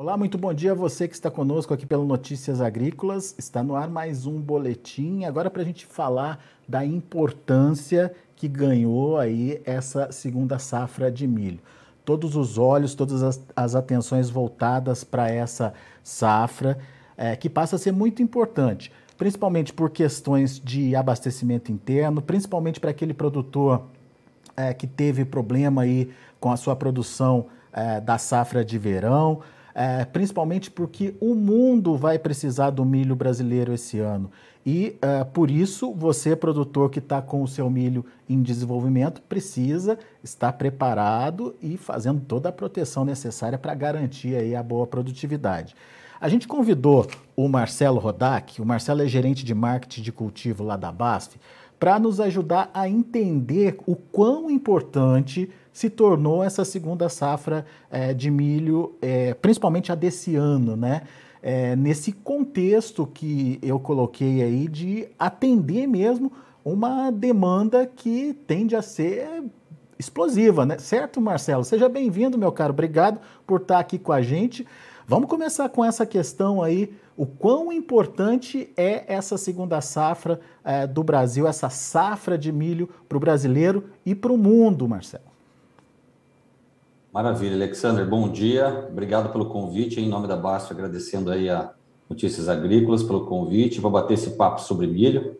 Olá, muito bom dia a você que está conosco aqui pelo Notícias Agrícolas. Está no ar mais um boletim. Agora para a gente falar da importância que ganhou aí essa segunda safra de milho. Todos os olhos, todas as, as atenções voltadas para essa safra, é, que passa a ser muito importante, principalmente por questões de abastecimento interno, principalmente para aquele produtor é, que teve problema aí com a sua produção é, da safra de verão é, principalmente porque o mundo vai precisar do milho brasileiro esse ano. E é, por isso, você, produtor que está com o seu milho em desenvolvimento, precisa estar preparado e fazendo toda a proteção necessária para garantir aí a boa produtividade. A gente convidou o Marcelo Rodak, o Marcelo é gerente de marketing de cultivo lá da BASF, para nos ajudar a entender o quão importante se tornou essa segunda safra é, de milho, é, principalmente a desse ano, né? É, nesse contexto que eu coloquei aí de atender mesmo uma demanda que tende a ser explosiva, né? Certo, Marcelo? Seja bem-vindo, meu caro. Obrigado por estar aqui com a gente. Vamos começar com essa questão aí, o quão importante é essa segunda safra é, do Brasil, essa safra de milho para o brasileiro e para o mundo, Marcelo. Maravilha, Alexander, bom dia. Obrigado pelo convite. Em nome da Basta, agradecendo aí a Notícias Agrícolas pelo convite. Vou bater esse papo sobre milho.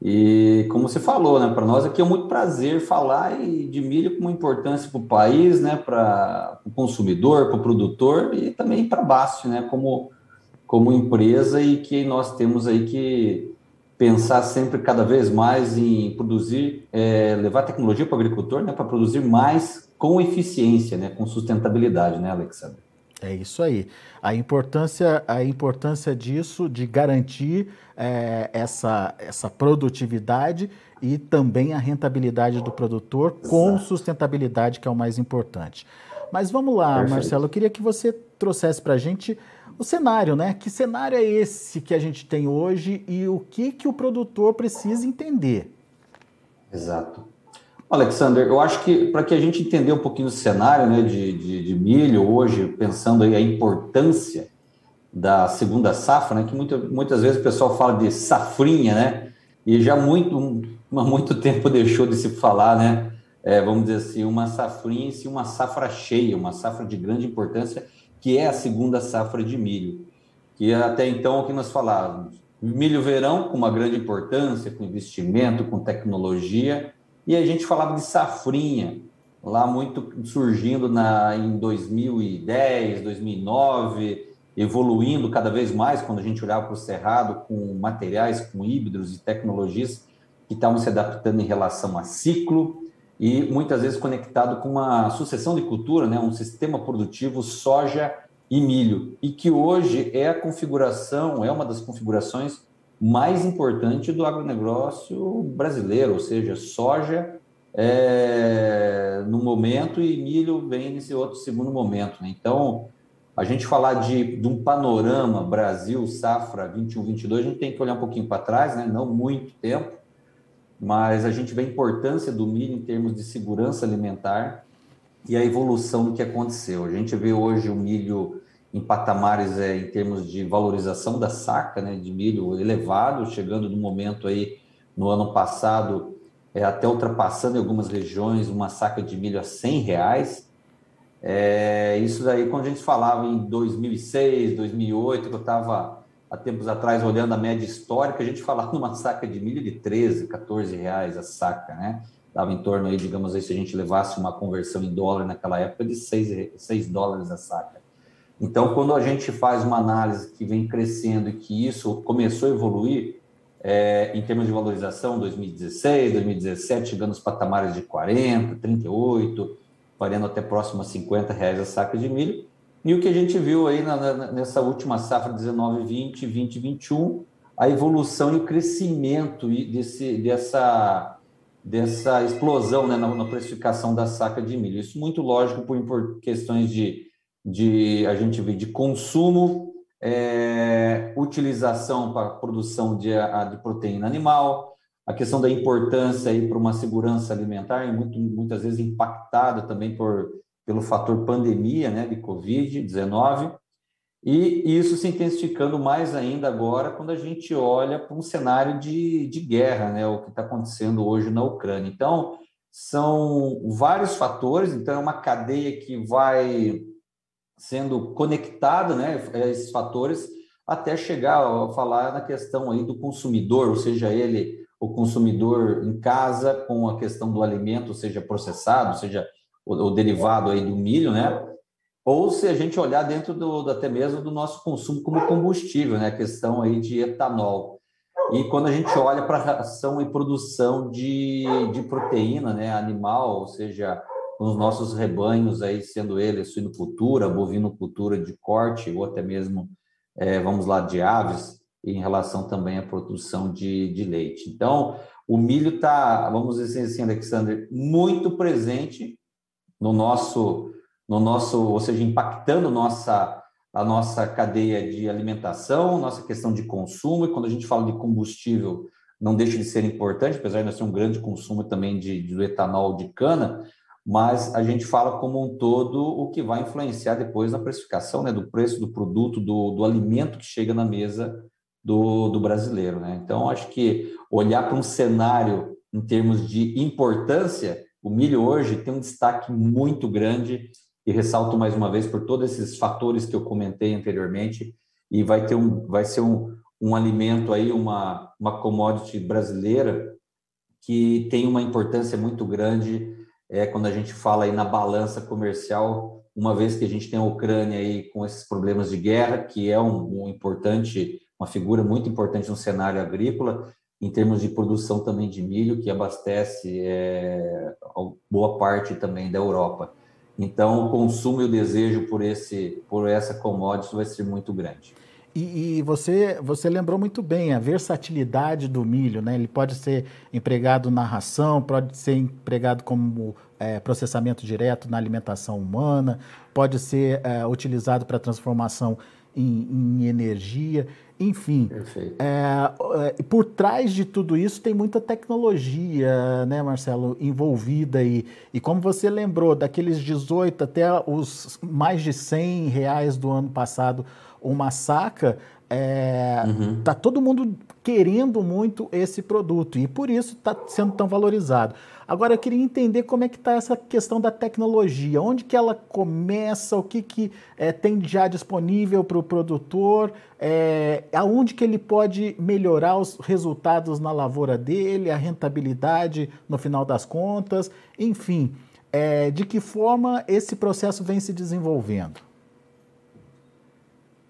E como você falou, né, para nós aqui é muito prazer falar de milho com importância para o país, né, para o consumidor, para o produtor e também para a Bast, né, como, como empresa e que nós temos aí que pensar sempre cada vez mais em produzir, é, levar tecnologia para o agricultor, né, para produzir mais com eficiência, né, com sustentabilidade, né, Alexandre? É isso aí. A importância, a importância disso, de garantir é, essa, essa produtividade e também a rentabilidade do produtor Exato. com sustentabilidade, que é o mais importante. Mas vamos lá, Perfeito. Marcelo, eu queria que você trouxesse para a gente o cenário, né? Que cenário é esse que a gente tem hoje e o que, que o produtor precisa entender? Exato. Alexander, eu acho que para que a gente entender um pouquinho o cenário né, de, de, de, milho hoje, pensando aí a importância da segunda safra, né, que muita, muitas vezes o pessoal fala de safrinha, né? E já muito, há muito tempo deixou de se falar, né? É, vamos dizer assim, uma safrinha e sim uma safra cheia, uma safra de grande importância, que é a segunda safra de milho. Que até então o que nós falávamos, milho verão com uma grande importância, com investimento, com tecnologia, e a gente falava de safrinha, lá muito surgindo na, em 2010, 2009, evoluindo cada vez mais quando a gente olhava para o cerrado com materiais, com híbridos e tecnologias que estavam se adaptando em relação a ciclo e muitas vezes conectado com uma sucessão de cultura, né, um sistema produtivo soja e milho, e que hoje é a configuração, é uma das configurações mais importante do agronegócio brasileiro, ou seja, soja é, no momento e milho vem nesse outro segundo momento. Né? Então, a gente falar de, de um panorama Brasil, safra 21-22, a gente tem que olhar um pouquinho para trás, né? não muito tempo, mas a gente vê a importância do milho em termos de segurança alimentar e a evolução do que aconteceu. A gente vê hoje o milho em patamares é, em termos de valorização da saca né, de milho elevado, chegando no momento aí no ano passado é, até ultrapassando em algumas regiões uma saca de milho a 100 reais. É, isso daí, quando a gente falava em 2006, 2008, que eu estava há tempos atrás olhando a média histórica, a gente falava numa saca de milho de 13, 14 reais a saca, né? Dava em torno aí, digamos aí, se a gente levasse uma conversão em dólar naquela época, de 6, 6 dólares a saca. Então, quando a gente faz uma análise que vem crescendo e que isso começou a evoluir, é, em termos de valorização, 2016, 2017, chegando aos patamares de 40, 38, variando até próximo a 50 reais a saca de milho. E o que a gente viu aí na, na, nessa última safra 19, 20, 20, 21, a evolução e o crescimento desse, dessa, dessa explosão né, na, na precificação da saca de milho. Isso muito lógico por, por questões de de a gente vê de consumo, é, utilização para produção de, de proteína animal, a questão da importância aí para uma segurança alimentar, muito, muitas vezes impactada também por, pelo fator pandemia, né, de Covid-19, E isso se intensificando mais ainda agora quando a gente olha para um cenário de, de guerra, né? O que está acontecendo hoje na Ucrânia. Então, são vários fatores, então é uma cadeia que vai sendo conectada, né? Esses fatores até chegar a falar na questão aí do consumidor, ou seja, ele o consumidor em casa com a questão do alimento, seja processado, seja o, o derivado aí do milho, né? Ou se a gente olhar dentro do, até mesmo do nosso consumo como combustível, né? A questão aí de etanol. E quando a gente olha para a ração e produção de, de proteína né, animal, ou seja, nos nossos rebanhos, aí, sendo ele suinocultura, bovinocultura de corte, ou até mesmo é, vamos lá, de aves, em relação também à produção de, de leite. Então, o milho está, vamos dizer assim, Alexander, muito presente no nosso, no nosso, ou seja, impactando nossa, a nossa cadeia de alimentação, nossa questão de consumo, e quando a gente fala de combustível, não deixa de ser importante, apesar de nós ter um grande consumo também de, do etanol de cana, mas a gente fala como um todo o que vai influenciar depois na precificação né, do preço do produto, do, do alimento que chega na mesa do, do brasileiro. Né? Então, acho que olhar para um cenário em termos de importância, o milho hoje tem um destaque muito grande e ressalto mais uma vez por todos esses fatores que eu comentei anteriormente e vai ter um vai ser um, um alimento aí uma uma commodity brasileira que tem uma importância muito grande é, quando a gente fala aí na balança comercial, uma vez que a gente tem a Ucrânia aí com esses problemas de guerra, que é um, um importante, uma figura muito importante no cenário agrícola, em termos de produção também de milho, que abastece é, boa parte também da Europa. Então, o consumo e o desejo por, esse, por essa commodity vai ser muito grande. E, e, você, você lembrou muito bem a versatilidade do milho, né? Ele pode ser empregado na ração, pode ser empregado como é, processamento direto na alimentação humana, pode ser é, utilizado para transformação em, em, energia, enfim. É, é, por trás de tudo isso tem muita tecnologia, né, Marcelo, envolvida e, e como você lembrou, daqueles 18 até os mais de 100 reais do ano passado uma saca, é, uhum. tá todo mundo querendo muito esse produto e por isso está sendo tão valorizado. Agora eu queria entender como é que está essa questão da tecnologia, onde que ela começa, o que, que é, tem já disponível para o produtor, é, aonde que ele pode melhorar os resultados na lavoura dele, a rentabilidade no final das contas, enfim, é, de que forma esse processo vem se desenvolvendo?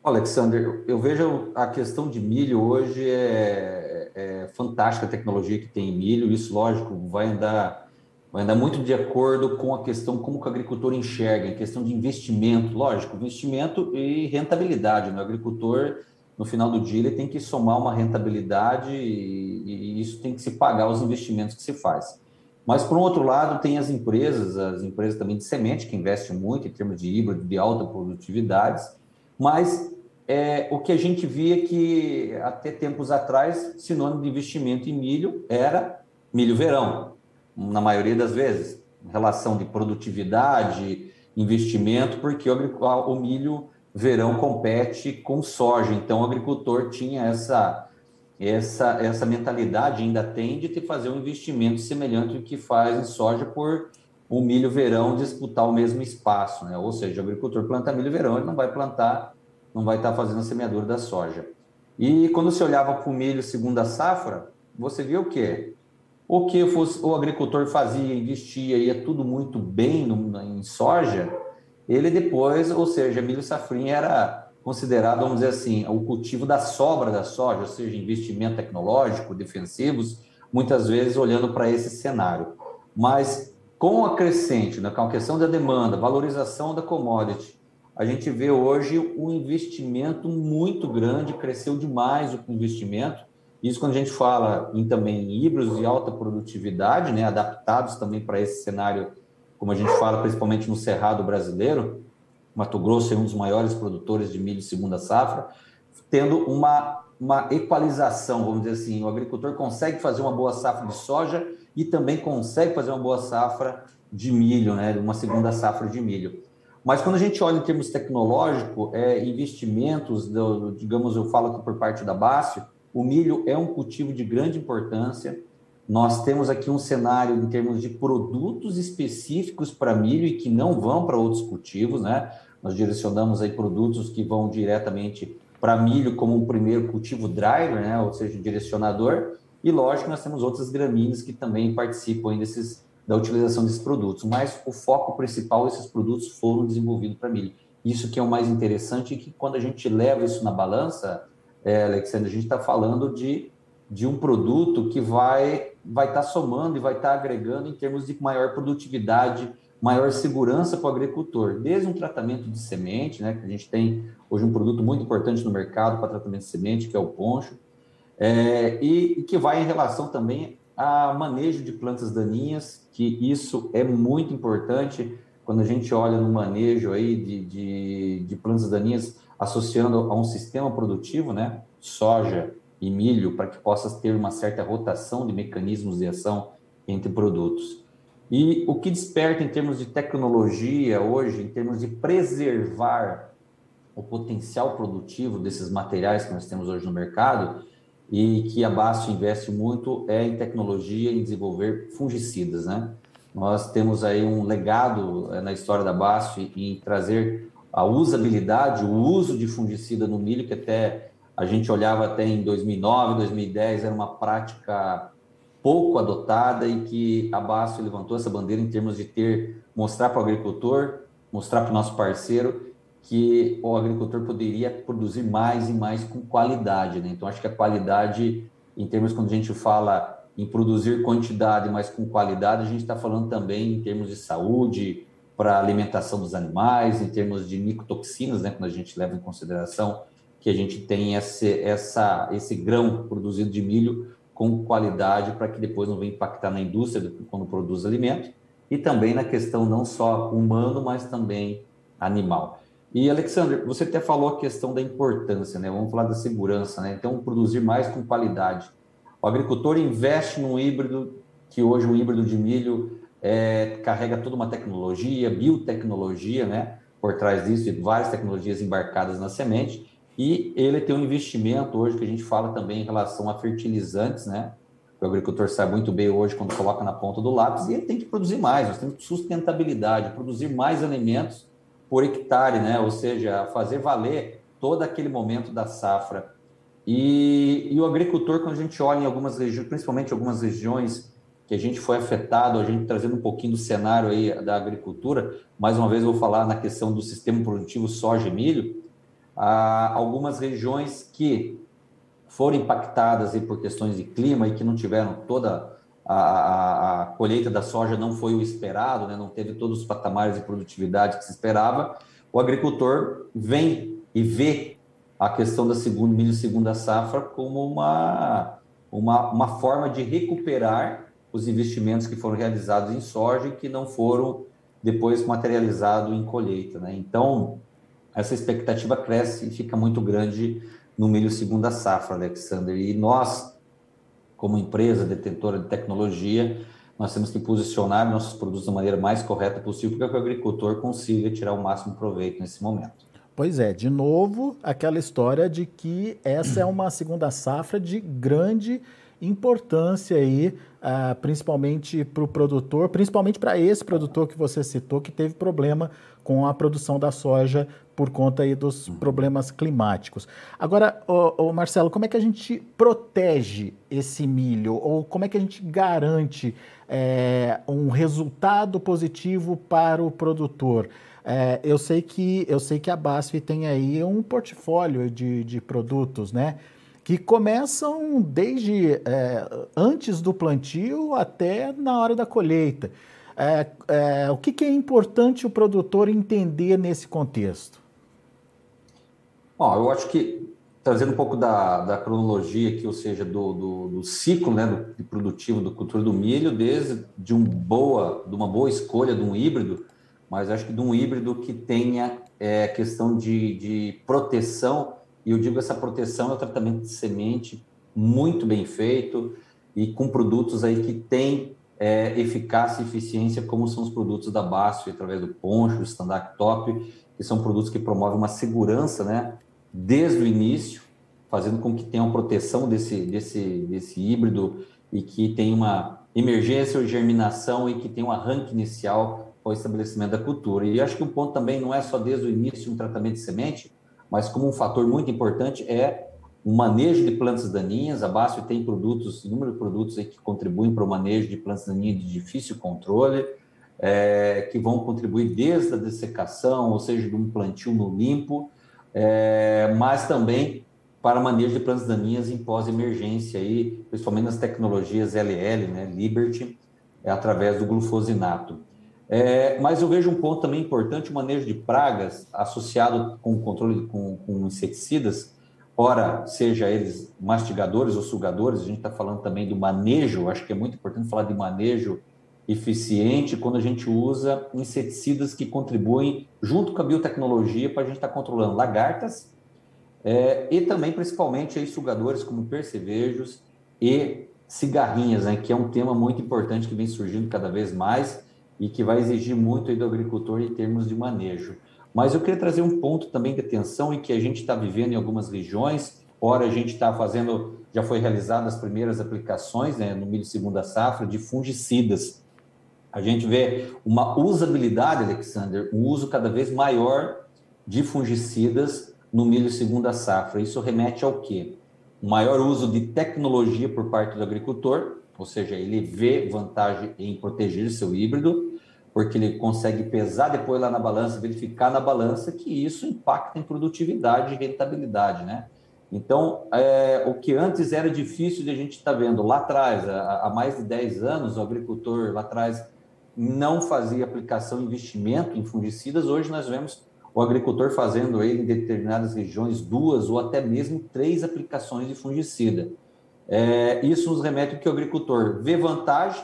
Alexander, eu vejo a questão de milho hoje é, é, fantástica a tecnologia que tem em milho. Isso, lógico, vai andar, vai andar muito de acordo com a questão como o agricultor enxerga, a questão de investimento. Lógico, investimento e rentabilidade. Né? O agricultor, no final do dia, ele tem que somar uma rentabilidade e, e isso tem que se pagar os investimentos que se faz. Mas, por um outro lado, tem as empresas, as empresas também de semente, que investem muito em termos de híbrido, de alta produtividade mas é, o que a gente via que até tempos atrás, sinônimo de investimento em milho era milho verão, na maioria das vezes, relação de produtividade, investimento, porque o, o milho verão compete com soja, então o agricultor tinha essa essa, essa mentalidade ainda tem de ter fazer um investimento semelhante ao que faz em soja por o milho verão disputar o mesmo espaço, né? Ou seja, o agricultor planta milho verão, ele não vai plantar, não vai estar fazendo a semeadura da soja. E quando você olhava para o milho segunda safra, você via o quê? O que fosse, o agricultor fazia, investia, ia tudo muito bem no, em soja, ele depois, ou seja, milho safrinha era considerado, vamos dizer assim, o cultivo da sobra da soja, ou seja, investimento tecnológico, defensivos, muitas vezes olhando para esse cenário. Mas com a crescente, né, com a questão da demanda, valorização da commodity, a gente vê hoje um investimento muito grande, cresceu demais o investimento. Isso quando a gente fala em também em híbridos de alta produtividade, né, adaptados também para esse cenário, como a gente fala principalmente no cerrado brasileiro. Mato Grosso é um dos maiores produtores de milho segunda safra, tendo uma uma equalização, vamos dizer assim, o agricultor consegue fazer uma boa safra de soja e também consegue fazer uma boa safra de milho, né, uma segunda safra de milho. Mas quando a gente olha em termos tecnológicos, é, investimentos, do, digamos, eu falo aqui por parte da Bácio, o milho é um cultivo de grande importância. Nós temos aqui um cenário em termos de produtos específicos para milho e que não vão para outros cultivos, né? Nós direcionamos aí produtos que vão diretamente para milho como um primeiro cultivo driver, né? Ou seja, direcionador. E lógico, nós temos outras gramíneas que também participam desses, da utilização desses produtos, mas o foco principal, esses produtos foram desenvolvidos para milho. Isso que é o mais interessante, que quando a gente leva isso na balança, é, Alexandre, a gente está falando de, de um produto que vai vai estar tá somando e vai estar tá agregando em termos de maior produtividade, maior segurança para o agricultor, desde um tratamento de semente, né, que a gente tem hoje um produto muito importante no mercado para tratamento de semente, que é o poncho, é, e, e que vai em relação também a manejo de plantas daninhas, que isso é muito importante quando a gente olha no manejo aí de, de, de plantas daninhas associando a um sistema produtivo, né, soja e milho, para que possa ter uma certa rotação de mecanismos de ação entre produtos. E o que desperta em termos de tecnologia hoje, em termos de preservar o potencial produtivo desses materiais que nós temos hoje no mercado, e que a Basto investe muito é em tecnologia, em desenvolver fungicidas, né? Nós temos aí um legado é, na história da Basto em trazer a usabilidade, o uso de fungicida no milho, que até a gente olhava até em 2009, 2010, era uma prática pouco adotada e que a Basto levantou essa bandeira em termos de ter, mostrar para o agricultor, mostrar para o nosso parceiro que o agricultor poderia produzir mais e mais com qualidade. Né? Então, acho que a qualidade, em termos quando a gente fala em produzir quantidade, mas com qualidade, a gente está falando também em termos de saúde, para alimentação dos animais, em termos de micotoxinas, né, quando a gente leva em consideração que a gente tem esse, essa, esse grão produzido de milho com qualidade para que depois não venha impactar na indústria quando produz alimento, e também na questão não só humano, mas também animal. E, Alexandre, você até falou a questão da importância, né? Vamos falar da segurança, né? Então, produzir mais com qualidade. O agricultor investe num híbrido, que hoje um híbrido de milho é, carrega toda uma tecnologia, biotecnologia, né? Por trás disso, várias tecnologias embarcadas na semente. E ele tem um investimento hoje que a gente fala também em relação a fertilizantes, né? O agricultor sabe muito bem hoje quando coloca na ponta do lápis, e ele tem que produzir mais, nós temos sustentabilidade, produzir mais alimentos por hectare, né? Ou seja, fazer valer todo aquele momento da safra. E, e o agricultor, quando a gente olha em algumas regiões, principalmente algumas regiões que a gente foi afetado, a gente trazendo um pouquinho do cenário aí da agricultura, mais uma vez eu vou falar na questão do sistema produtivo soja e milho, há algumas regiões que foram impactadas aí por questões de clima e que não tiveram toda a, a, colheita da soja não foi o esperado, né? não teve todos os patamares de produtividade que se esperava, o agricultor vem e vê a questão da segunda milho segunda safra como uma, uma, uma forma de recuperar os investimentos que foram realizados em soja e que não foram depois materializados em colheita. Né? Então, essa expectativa cresce e fica muito grande no milho segunda safra, Alexander. E nós, como empresa detentora de tecnologia, nós temos que posicionar nossos produtos da maneira mais correta possível para que o agricultor consiga tirar o máximo proveito nesse momento. Pois é, de novo, aquela história de que essa é uma segunda safra de grande importância aí, uh, principalmente para o produtor, principalmente para esse produtor que você citou, que teve problema com a produção da soja por conta aí dos problemas climáticos. Agora, ô, ô Marcelo, como é que a gente protege esse milho? Ou como é que a gente garante é, um resultado positivo para o produtor? É, eu, sei que, eu sei que a BASF tem aí um portfólio de, de produtos, né? Que começam desde é, antes do plantio até na hora da colheita. É, é, o que, que, é importante o produtor entender nesse contexto? Bom, eu acho que trazendo um pouco da, da cronologia aqui, ou seja, do, do, do ciclo né, do, produtivo da cultura do milho, desde de, um boa, de uma boa escolha de um híbrido, mas acho que de um híbrido que tenha é, questão de, de proteção, e eu digo essa proteção é o tratamento de semente muito bem feito e com produtos aí que tem é, eficácia e eficiência, como são os produtos da BASF, através do Poncho, Standard Top, que são produtos que promovem uma segurança, né, desde o início, fazendo com que tenha uma proteção desse, desse, desse híbrido e que tenha uma emergência ou germinação e que tenha um arranque inicial para o estabelecimento da cultura. E acho que um ponto também não é só desde o início um tratamento de semente, mas como um fator muito importante é o manejo de plantas daninhas. A BASF tem produtos, inúmeros produtos que contribuem para o manejo de plantas daninhas de difícil controle, é, que vão contribuir desde a dessecação, ou seja, de um plantio no limpo, é, mas também para manejo de plantas daninhas em pós-emergência, aí, principalmente nas tecnologias LL, né, Liberty, é, através do glufosinato. É, mas eu vejo um ponto também importante, o manejo de pragas associado com o controle com, com inseticidas, ora, seja eles mastigadores ou sugadores, a gente está falando também do manejo, acho que é muito importante falar de manejo eficiente quando a gente usa inseticidas que contribuem junto com a biotecnologia para a gente estar tá controlando lagartas é, e também, principalmente, aí, sugadores como percevejos e cigarrinhas, né, que é um tema muito importante que vem surgindo cada vez mais e que vai exigir muito do agricultor em termos de manejo. Mas eu queria trazer um ponto também de atenção em que a gente está vivendo em algumas regiões. Ora, a gente está fazendo, já foi realizadas as primeiras aplicações né, no milho segunda safra de fungicidas. A gente vê uma usabilidade, Alexander, um uso cada vez maior de fungicidas no milho segunda safra. Isso remete ao quê? O maior uso de tecnologia por parte do agricultor, ou seja, ele vê vantagem em proteger seu híbrido, porque ele consegue pesar depois lá na balança, verificar na balança que isso impacta em produtividade e rentabilidade, né? Então, é, o que antes era difícil de a gente estar tá vendo lá atrás, há, mais de 10 anos, o agricultor lá atrás não fazia aplicação, investimento em fungicidas, hoje nós vemos o agricultor fazendo ele em determinadas regiões duas ou até mesmo três aplicações de fungicida. É, isso nos remete que o agricultor vê vantagem,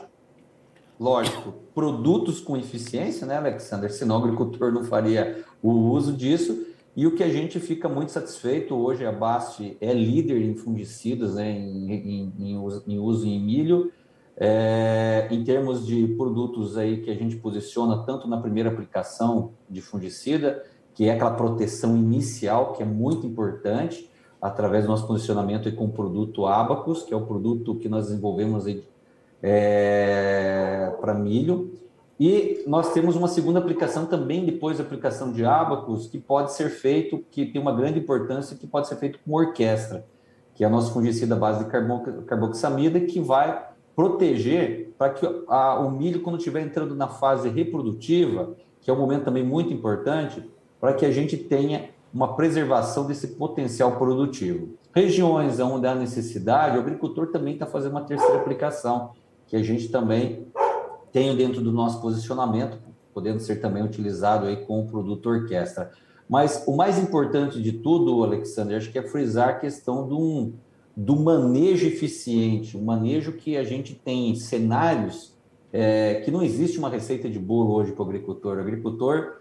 lógico, produtos com eficiência, né, Alexander? Senão o agricultor não faria o uso disso. E o que a gente fica muito satisfeito hoje, a BASF é líder em fungicidas, né, em, em, em, uso, em uso em milho, é, em termos de produtos aí que a gente posiciona tanto na primeira aplicação de fungicida, que é aquela proteção inicial, que é muito importante, através do nosso posicionamento com o produto Abacus, que é o produto que nós desenvolvemos aí, é, para milho. E nós temos uma segunda aplicação também depois da aplicação de Abacus, que pode ser feito, que tem uma grande importância, que pode ser feito com orquestra, que é a nossa fungicida base de carboxamida, que vai proteger para que a, o milho, quando estiver entrando na fase reprodutiva, que é um momento também muito importante, para que a gente tenha uma preservação desse potencial produtivo. Regiões onde há necessidade, o agricultor também está fazendo uma terceira aplicação, que a gente também tem dentro do nosso posicionamento, podendo ser também utilizado aí com o produto orquestra. Mas o mais importante de tudo, Alexandre, acho que é frisar a questão do, do manejo eficiente, um manejo que a gente tem cenários é, que não existe uma receita de bolo hoje para o agricultor. O agricultor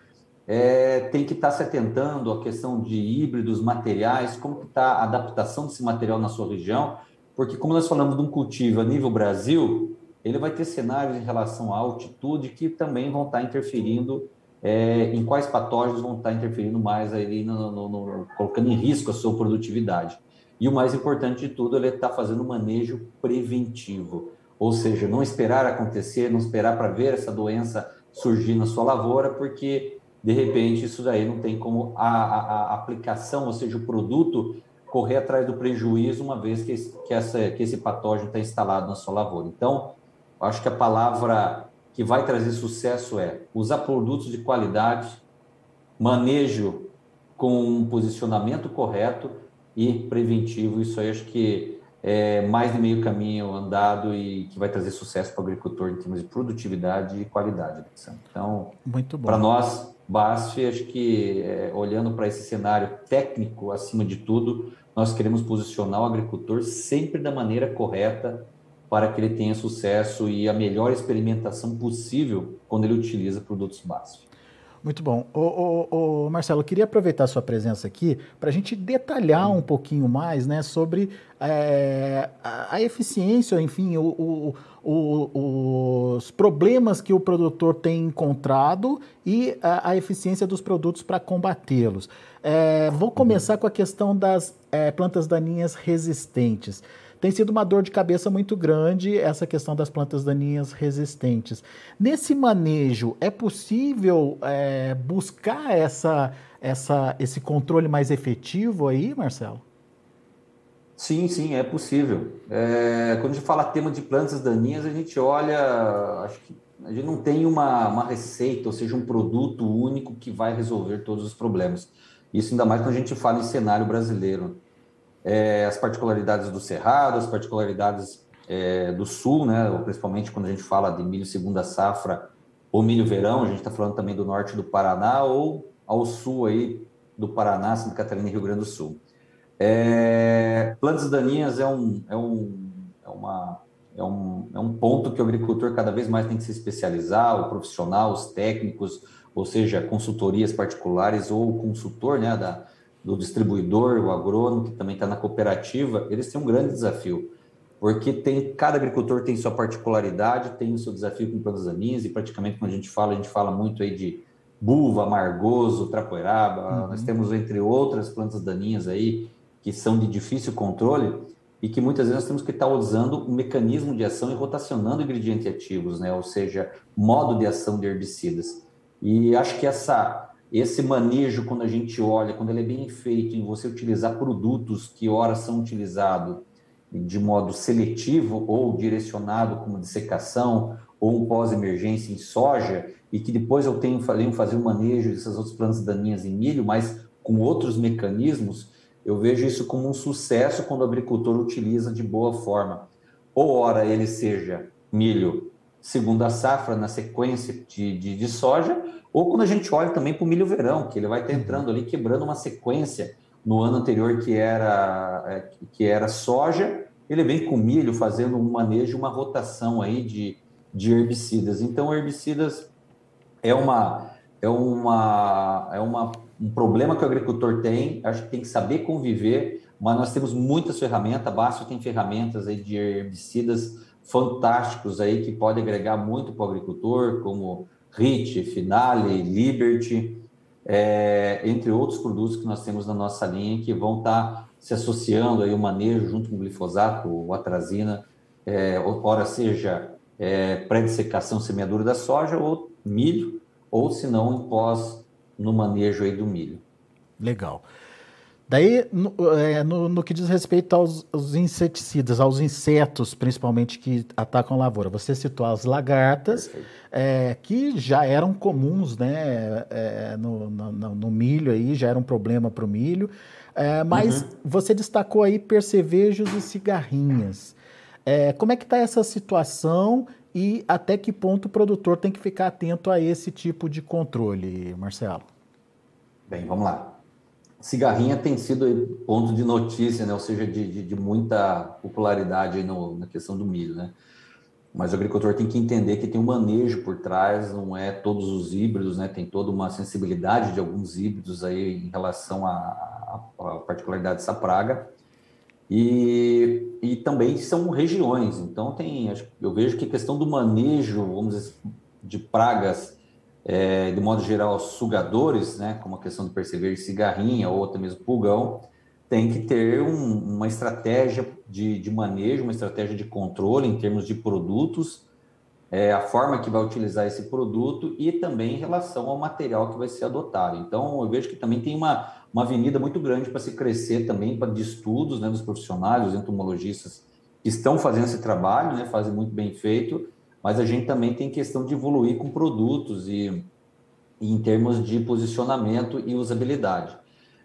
é, tem que estar tá se atentando à questão de híbridos, materiais, como está a adaptação desse material na sua região, porque como nós falamos de um cultivo a nível Brasil, ele vai ter cenários em relação à altitude que também vão estar tá interferindo é, em quais patógenos vão estar tá interferindo mais aí, no, no, no, colocando em risco a sua produtividade. E o mais importante de tudo, ele está fazendo manejo preventivo, ou seja, não esperar acontecer, não esperar para ver essa doença surgir na sua lavoura, porque de repente isso daí não tem como a, a, a aplicação, ou seja, o produto correr atrás do prejuízo uma vez que que essa, que esse patógeno está instalado na sua lavoura. Então, acho que a palavra que vai trazer sucesso é usar produtos de qualidade, manejo com um posicionamento correto e preventivo. Isso aí acho que é mais de meio caminho andado e que vai trazer sucesso para o agricultor em termos de produtividade e qualidade. Então, para nós, BASF, acho que é, olhando para esse cenário técnico acima de tudo, nós queremos posicionar o agricultor sempre da maneira correta para que ele tenha sucesso e a melhor experimentação possível quando ele utiliza produtos BASF. Muito bom. Ô, ô, ô, Marcelo, queria aproveitar sua presença aqui para a gente detalhar um pouquinho mais né, sobre é, a, a, eficiência, enfim, o, o, o, os problemas que o produtor tem encontrado e a, a eficiência dos produtos para combatê-los. É, vou começar com a questão das é, plantas daninhas resistentes. Tem sido uma dor de cabeça muito grande essa questão das plantas daninhas resistentes. Nesse manejo, é possível é, buscar essa, essa, esse controle mais efetivo aí, Marcelo? Sim, sim, é possível. É, quando a gente fala tema de plantas daninhas, a gente olha, acho que a gente não tem uma, uma receita, ou seja, um produto único que vai resolver todos os problemas. Isso ainda mais quando a gente fala em cenário brasileiro. É, as particularidades do Cerrado, as particularidades é, do Sul, né, principalmente quando a gente fala de milho segunda safra ou milho verão, a gente está falando também do norte do Paraná ou ao sul aí do Paraná, Santa Catarina e Rio Grande do Sul. É, plantas daninhas é um, é, um, é, uma, é, um, é um ponto que o agricultor cada vez mais tem que se especializar, o profissional, os técnicos, ou seja, consultorias particulares ou o consultor né, da, do distribuidor, o agrônomo, que também está na cooperativa, eles têm um grande desafio, porque tem cada agricultor tem sua particularidade, tem o seu desafio com plantas daninhas, e praticamente quando a gente fala, a gente fala muito aí de buva, margoso, trapoeraba, uhum. nós temos entre outras plantas daninhas aí, que são de difícil controle e que muitas vezes nós temos que estar usando um mecanismo de ação e rotacionando ingredientes ativos, né? ou seja, modo de ação de herbicidas. E acho que essa, esse manejo, quando a gente olha, quando ele é bem feito em você utilizar produtos que ora são utilizados de modo seletivo ou direcionado como dessecação ou um pós-emergência em soja, e que depois eu tenho, tenho fazer o um manejo dessas outras plantas daninhas em milho, mas com outros mecanismos, eu vejo isso como um sucesso quando o agricultor utiliza de boa forma. Ou ora ele seja milho segunda safra na sequência de, de, de soja, ou quando a gente olha também para o milho verão, que ele vai estar uhum. entrando ali quebrando uma sequência no ano anterior que era, é, que era soja, ele vem com milho fazendo um manejo, uma rotação aí de, de herbicidas. Então, herbicidas é uma, é uma, é uma um problema que o agricultor tem, acho que tem que saber conviver, mas nós temos muitas ferramentas, a Basto tem ferramentas aí de herbicidas fantásticos aí que podem agregar muito para o agricultor, como RIT, Finale, Liberty, é, entre outros produtos que nós temos na nossa linha que vão estar tá se associando aí o manejo junto com o glifosato, o atrazina, é, ora seja é, pré-dessecação, semeadura da soja ou milho, ou se não em pós no manejo aí do milho. Legal. Daí, no, é, no, no, que diz respeito aos, aos, inseticidas, aos insetos, principalmente, que atacam a lavoura, você citou as lagartas, é, que já eram comuns né, é, no, no, milho, aí, já era um problema para o milho, é, mas uhum. você destacou aí percevejos e cigarrinhas. É, como é que está essa situação e até que ponto o produtor tem que ficar atento a esse tipo de controle, Marcelo? Bem, vamos lá. Cigarrinha tem sido ponto de notícia, né? ou seja, de, de, de muita popularidade no, na questão do milho. Né? Mas o agricultor tem que entender que tem um manejo por trás, não é todos os híbridos, né? tem toda uma sensibilidade de alguns híbridos aí em relação à, à particularidade dessa praga. E, e também são regiões, então tem, eu vejo que a questão do manejo, vamos dizer, de pragas é, de modo geral, sugadores, né, como a questão de perceber cigarrinha ou até mesmo pulgão, tem que ter um, uma estratégia de, de, manejo, uma estratégia de controle em termos de produtos, é, a forma que vai utilizar esse produto e também em relação ao material que vai ser adotado. Então, eu vejo que também tem uma, uma avenida muito grande para se crescer também para de estudos né, dos profissionais, os entomologistas que estão fazendo esse trabalho, né, fazem muito bem feito, mas a gente também tem questão de evoluir com produtos e, e em termos de posicionamento e usabilidade.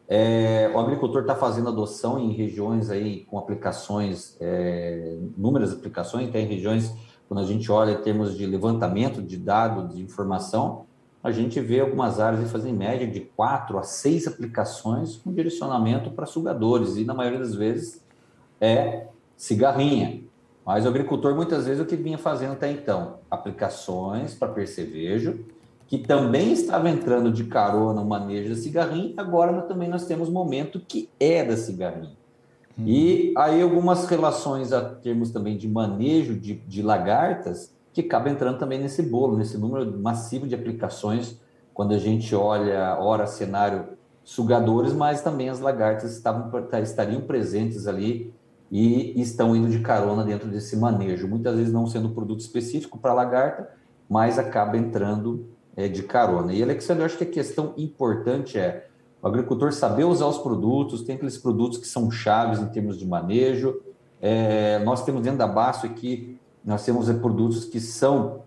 É, o agricultor está fazendo adoção em regiões aí com aplicações, é, inúmeras aplicações, tem regiões, quando a gente olha em termos de levantamento de dados, de informação, a gente vê algumas áreas fazem média de quatro a seis aplicações com direcionamento para sugadores, e na maioria das vezes é cigarrinha. Mas o agricultor, muitas vezes, o que vinha fazendo até então? Aplicações para percevejo, que também estava entrando de carona no manejo da cigarrinha, agora também nós temos momento que é da cigarrinha. Uhum. E aí algumas relações a termos também de manejo de, de lagartas que acaba entrando também nesse bolo, nesse número massivo de aplicações, quando a gente olha, ora, cenário sugadores, mas também as lagartas estavam, estariam presentes ali e estão indo de carona dentro desse manejo, muitas vezes não sendo produto específico para lagarta, mas acaba entrando é, de carona. E, Alexandre, eu acho que a questão importante é o agricultor saber usar os produtos, tem aqueles produtos que são chaves em termos de manejo. É, nós temos dentro da Baço aqui, nós temos é, produtos que são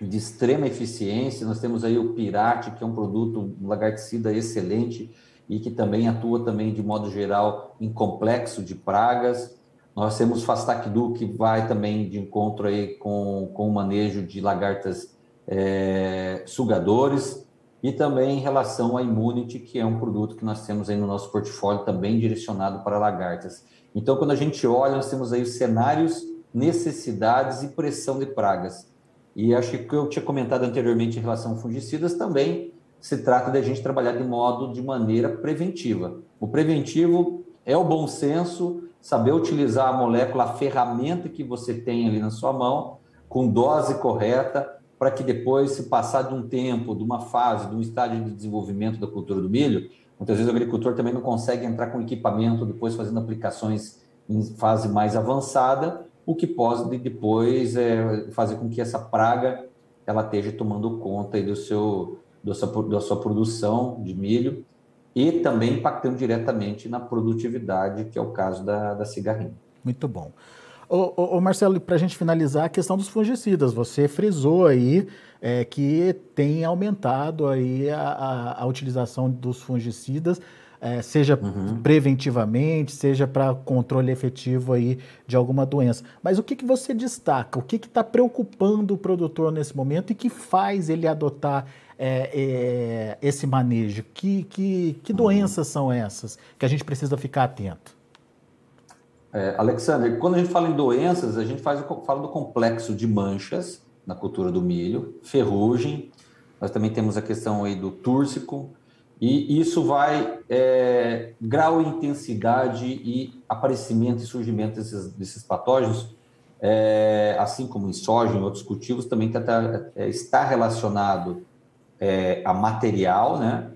de extrema eficiência, nós temos aí o Pirate, que é um produto um lagarticida excelente e que também atua também de modo geral em complexo de pragas. Nós temos Fastacdu, que vai também de encontro aí com, com o manejo de lagartas é, sugadores, e também em relação à Immunity, que é um produto que nós temos aí no nosso portfólio também direcionado para lagartas. Então, quando a gente olha, nós temos aí os cenários, necessidades e pressão de pragas. E acho que o que eu tinha comentado anteriormente em relação a fungicidas também se trata de a gente trabalhar de modo, de maneira preventiva. O preventivo é o bom senso, saber utilizar a molécula, a ferramenta que você tem ali na sua mão, com dose correta, para que depois, se passar de um tempo, de uma fase, de um estágio de desenvolvimento da cultura do milho, muitas vezes o agricultor também não consegue entrar com equipamento, depois fazendo aplicações em fase mais avançada, o que pode depois é, fazer com que essa praga ela esteja tomando conta do seu, da, sua, da sua produção de milho e também impactando diretamente na produtividade, que é o caso da, da cigarrinha. Muito bom. Ô, ô, ô Marcelo, para a gente finalizar, a questão dos fungicidas. Você frisou aí é, que tem aumentado aí a, a, a utilização dos fungicidas, é, seja uhum. preventivamente, seja para controle efetivo aí de alguma doença. Mas o que, que você destaca? O que está preocupando o produtor nesse momento e que faz ele adotar é, é, esse manejo? Que, que, que doenças são essas que a gente precisa ficar atento? É, Alexander, quando a gente fala em doenças, a gente faz, fala do complexo de manchas na cultura do milho, ferrugem, nós também temos a questão aí do túrcico, e isso vai é, grau intensidade e aparecimento e surgimento desses, desses patógenos, é, assim como em soja e outros cultivos, também tá, é, está relacionado é, a material, né?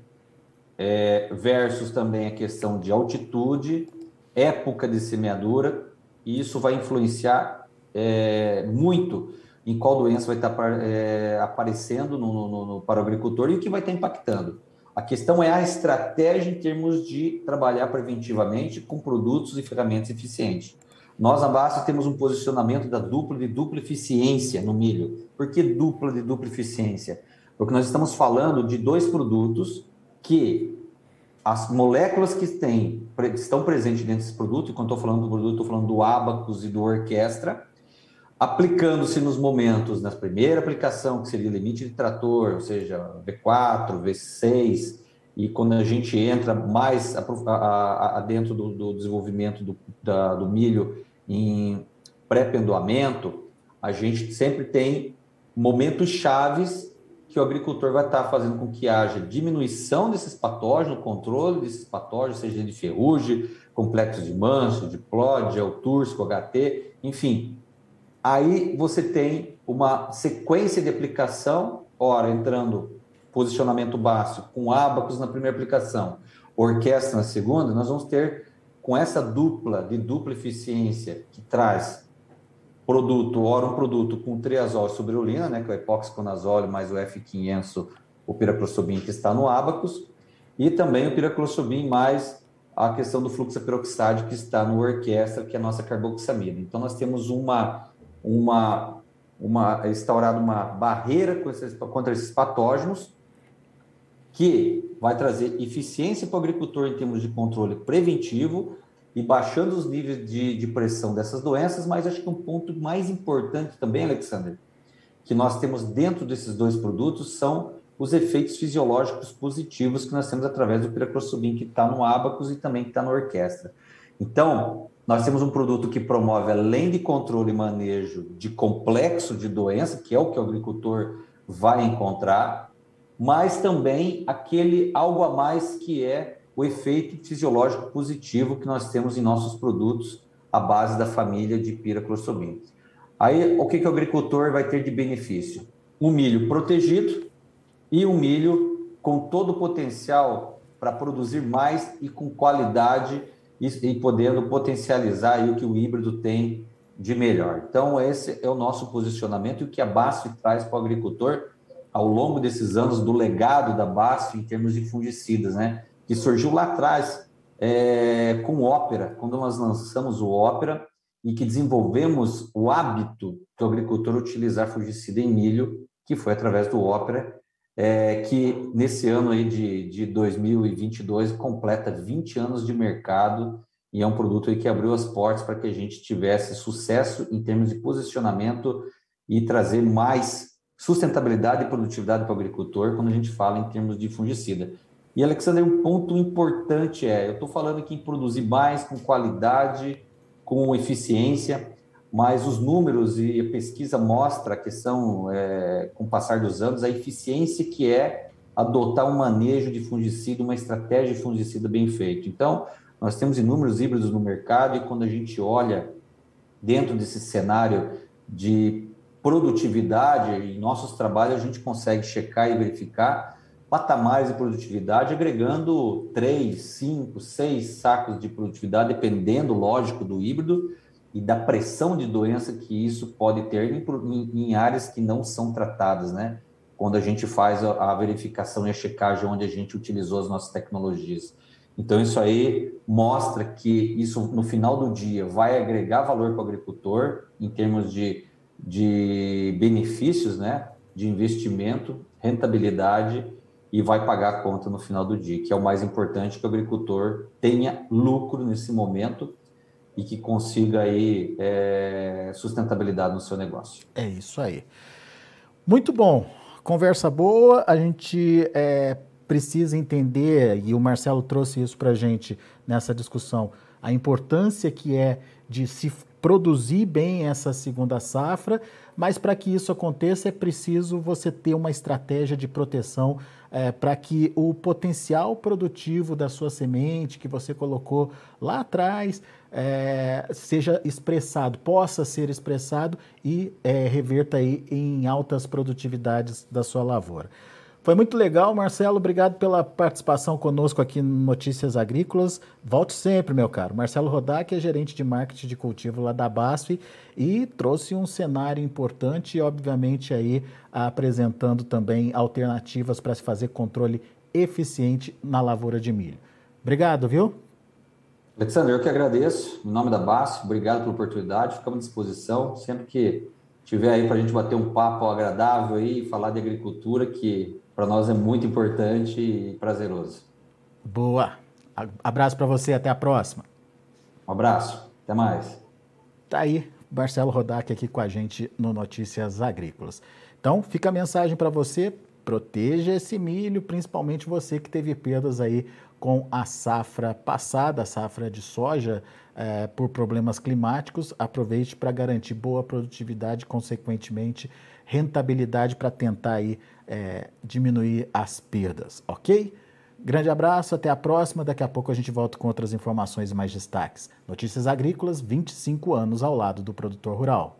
É, versus também a questão de altitude época de semeadura, e isso vai influenciar é, muito em qual doença vai estar é, aparecendo no, no, no, para o agricultor e o que vai estar impactando. A questão é a estratégia em termos de trabalhar preventivamente com produtos e ferramentas eficientes. Nós, na Basta, temos um posicionamento da dupla de dupla eficiência no milho. Por que dupla de dupla eficiência? Porque nós estamos falando de dois produtos que as moléculas que têm, estão presentes dentro desse produto, e quando estou falando do produto, estou falando do Abacus e do Orquestra, aplicando-se nos momentos, na primeira aplicação, que seria limite de trator, ou seja, V4, V6, e quando a gente entra mais a, a, a dentro do, do desenvolvimento do, da, do milho em pré-pendoamento, a gente sempre tem momentos chaves que o agricultor vai estar fazendo com que haja diminuição desses patógenos, controle desses patógenos, seja de ferrugem, complexo de mancha, de plódia, o túrcico, HT, enfim. Aí você tem uma sequência de aplicação, ora entrando posicionamento básico com ábacos na primeira aplicação, orquestra na segunda, nós vamos ter com essa dupla de dupla eficiência que traz produto, ora um produto com triazol e né, que é o epoxiconazole mais o F500, o piraclosobin que está no Abacus, e também o piraclosobin mais a questão do fluxo peroxide que está no Orquestra, que é a nossa carboxamida. Então, nós temos uma, uma, uma instaurado uma barreira contra esses patógenos, que vai trazer eficiência para o agricultor em termos de controle preventivo, e baixando os níveis de, de pressão dessas doenças, mas acho que um ponto mais importante também, Alexander, que nós temos dentro desses dois produtos são os efeitos fisiológicos positivos que nós temos através do piraclosobin, que está no Abacus e também que está na orquestra. Então, nós temos um produto que promove, além de controle e manejo de complexo de doença, que é o que o agricultor vai encontrar, mas também aquele algo a mais que é o efeito fisiológico positivo que nós temos em nossos produtos à base da família de piraclostrobina. Aí, o que, que o agricultor vai ter de benefício? Um milho protegido e um milho com todo o potencial para produzir mais e com qualidade e, e podendo potencializar o que o híbrido tem de melhor. Então, esse é o nosso posicionamento e o que a BASF traz para o agricultor ao longo desses anos do legado da BASF em termos de fungicidas, né? Que surgiu lá atrás é, com o Ópera, quando nós lançamos o Ópera e que desenvolvemos o hábito do agricultor utilizar fungicida em milho, que foi através do Ópera, é, que nesse ano aí de, de 2022 completa 20 anos de mercado e é um produto aí que abriu as portas para que a gente tivesse sucesso em termos de posicionamento e trazer mais sustentabilidade e produtividade para o agricultor quando a gente fala em termos de fungicida. E, Alexandre, um ponto importante é, eu estou falando aqui em produzir mais com qualidade, com eficiência, mas os números e a pesquisa mostra que são, é, com o passar dos anos, a eficiência que é adotar um manejo de fungicida, uma estratégia de fungicida bem feito. Então, nós temos inúmeros híbridos no mercado e quando a gente olha dentro desse cenário de produtividade em nossos trabalhos, a gente consegue checar e verificar patamares de produtividade, agregando três, cinco, seis sacos de produtividade, dependendo, lógico, do híbrido e da pressão de doença que isso pode ter em, em áreas que não são tratadas, né? Quando a gente faz a, a verificação e a checagem onde a gente utilizou as nossas tecnologias. Então, isso aí mostra que isso, no final do dia, vai agregar valor para o agricultor em termos de, de benefícios, né? De investimento, rentabilidade e vai pagar a conta no final do dia, que é o mais importante que o agricultor tenha lucro nesse momento e que consiga aí é, sustentabilidade no seu negócio. É isso aí. Muito bom, conversa boa. A gente é, precisa entender e o Marcelo trouxe isso para a gente nessa discussão a importância que é de se produzir bem essa segunda safra, mas para que isso aconteça é preciso você ter uma estratégia de proteção é, para que o potencial produtivo da sua semente que você colocou lá atrás é, seja expressado, possa ser expressado e é, reverta aí em altas produtividades da sua lavoura. Foi muito legal, Marcelo. Obrigado pela participação conosco aqui no Notícias Agrícolas. Volte sempre, meu caro. Marcelo Rodak é gerente de marketing de cultivo lá da BASF e trouxe um cenário importante e, obviamente, aí apresentando também alternativas para se fazer controle eficiente na lavoura de milho. Obrigado, viu? Alexandre, eu que agradeço. Em nome da BASF, obrigado pela oportunidade. Ficamos à disposição. Sempre que tiver aí para a gente bater um papo agradável aí, falar de agricultura, que para nós é muito importante e prazeroso. Boa. Abraço para você, até a próxima. Um abraço, até mais. Tá aí, Marcelo Rodak aqui com a gente no Notícias Agrícolas. Então, fica a mensagem para você, proteja esse milho, principalmente você que teve perdas aí com a safra passada, a safra de soja, é, por problemas climáticos. Aproveite para garantir boa produtividade, consequentemente rentabilidade para tentar aí é, diminuir as perdas, ok? Grande abraço, até a próxima. Daqui a pouco a gente volta com outras informações e mais destaques. Notícias Agrícolas, 25 anos ao lado do produtor rural.